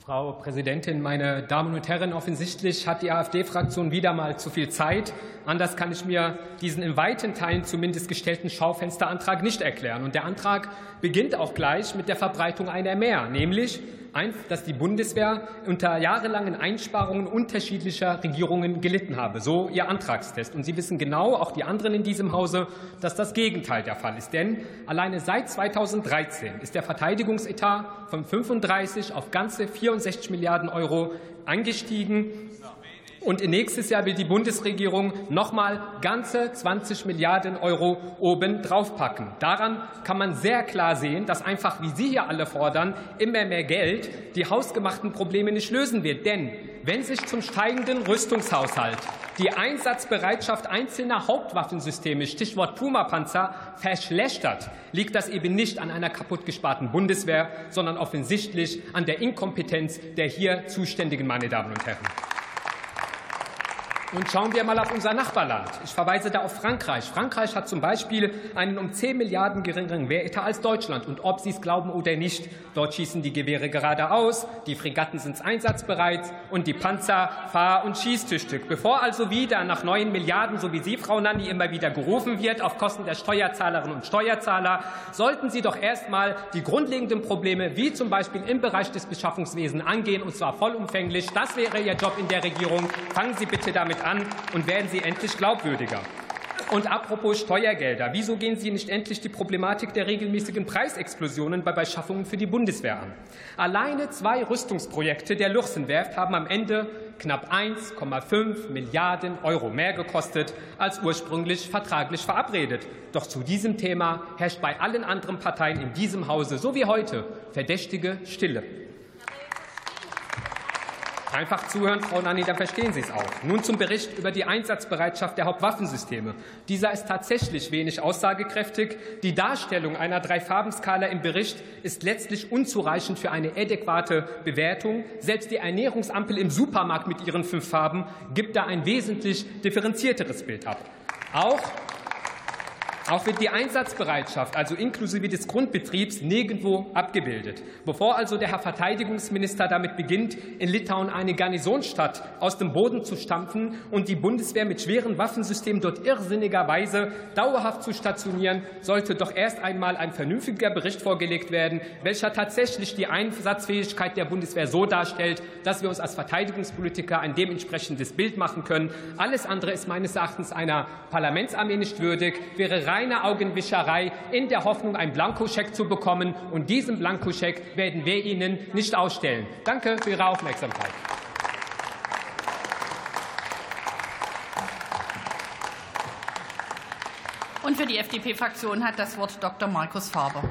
Frau Präsidentin, meine Damen und Herren! Offensichtlich hat die AfD-Fraktion wieder mal zu viel Zeit. Anders kann ich mir diesen in weiten Teilen zumindest gestellten Schaufensterantrag nicht erklären. Und der Antrag beginnt auch gleich mit der Verbreitung einer mehr, nämlich dass die Bundeswehr unter jahrelangen Einsparungen unterschiedlicher Regierungen gelitten habe. So Ihr Antragstest. Und Sie wissen genau, auch die anderen in diesem Hause, dass das Gegenteil der Fall ist. Denn alleine seit 2013 ist der Verteidigungsetat von 35 auf ganze 64 Milliarden Euro angestiegen. Und nächstes Jahr will die Bundesregierung noch mal ganze 20 Milliarden Euro oben draufpacken. Daran kann man sehr klar sehen, dass einfach, wie Sie hier alle fordern, immer mehr Geld die hausgemachten Probleme nicht lösen wird. Denn wenn sich zum steigenden Rüstungshaushalt die Einsatzbereitschaft einzelner Hauptwaffensysteme, Stichwort Puma-Panzer, verschlechtert, liegt das eben nicht an einer kaputtgesparten Bundeswehr, sondern offensichtlich an der Inkompetenz der hier Zuständigen, meine Damen und Herren. Und schauen wir mal auf unser Nachbarland. Ich verweise da auf Frankreich. Frankreich hat zum Beispiel einen um 10 Milliarden geringeren Wehretat als Deutschland. Und ob Sie es glauben oder nicht, dort schießen die Gewehre geradeaus, die Fregatten sind einsatzbereit und die Panzer fahr- und schießtüchtig. Bevor also wieder nach neuen Milliarden, so wie Sie, Frau Nanni, immer wieder gerufen wird, auf Kosten der Steuerzahlerinnen und Steuerzahler, sollten Sie doch erst mal die grundlegenden Probleme, wie zum Beispiel im Bereich des Beschaffungswesens, angehen, und zwar vollumfänglich. Das wäre Ihr Job in der Regierung. Fangen Sie bitte damit damit an und werden Sie endlich glaubwürdiger. Und apropos Steuergelder, wieso gehen Sie nicht endlich die Problematik der regelmäßigen Preisexplosionen bei Beschaffungen für die Bundeswehr an? Alleine zwei Rüstungsprojekte der Luchsenwerft haben am Ende knapp 1,5 Milliarden Euro mehr gekostet als ursprünglich vertraglich verabredet. Doch zu diesem Thema herrscht bei allen anderen Parteien in diesem Hause, so wie heute, verdächtige Stille. Einfach zuhören, Frau Nanni, dann verstehen Sie es auch. Nun zum Bericht über die Einsatzbereitschaft der Hauptwaffensysteme. Dieser ist tatsächlich wenig aussagekräftig. Die Darstellung einer Drei-Farben-Skala im Bericht ist letztlich unzureichend für eine adäquate Bewertung. Selbst die Ernährungsampel im Supermarkt mit ihren fünf Farben gibt da ein wesentlich differenzierteres Bild ab. Auch auch wird die Einsatzbereitschaft, also inklusive des Grundbetriebs, nirgendwo abgebildet. Bevor also der Herr Verteidigungsminister damit beginnt, in Litauen eine Garnisonsstadt aus dem Boden zu stampfen und die Bundeswehr mit schweren Waffensystemen dort irrsinnigerweise dauerhaft zu stationieren, sollte doch erst einmal ein vernünftiger Bericht vorgelegt werden, welcher tatsächlich die Einsatzfähigkeit der Bundeswehr so darstellt, dass wir uns als Verteidigungspolitiker ein dementsprechendes Bild machen können. Alles andere ist meines Erachtens einer Parlamentsarmee nicht würdig, wäre rein reine Augenwischerei in der Hoffnung, einen Blankoscheck zu bekommen. Und diesen Blankoscheck werden wir Ihnen nicht ausstellen. Danke für Ihre Aufmerksamkeit. Und für die FDP-Fraktion hat das Wort Dr. Markus Faber.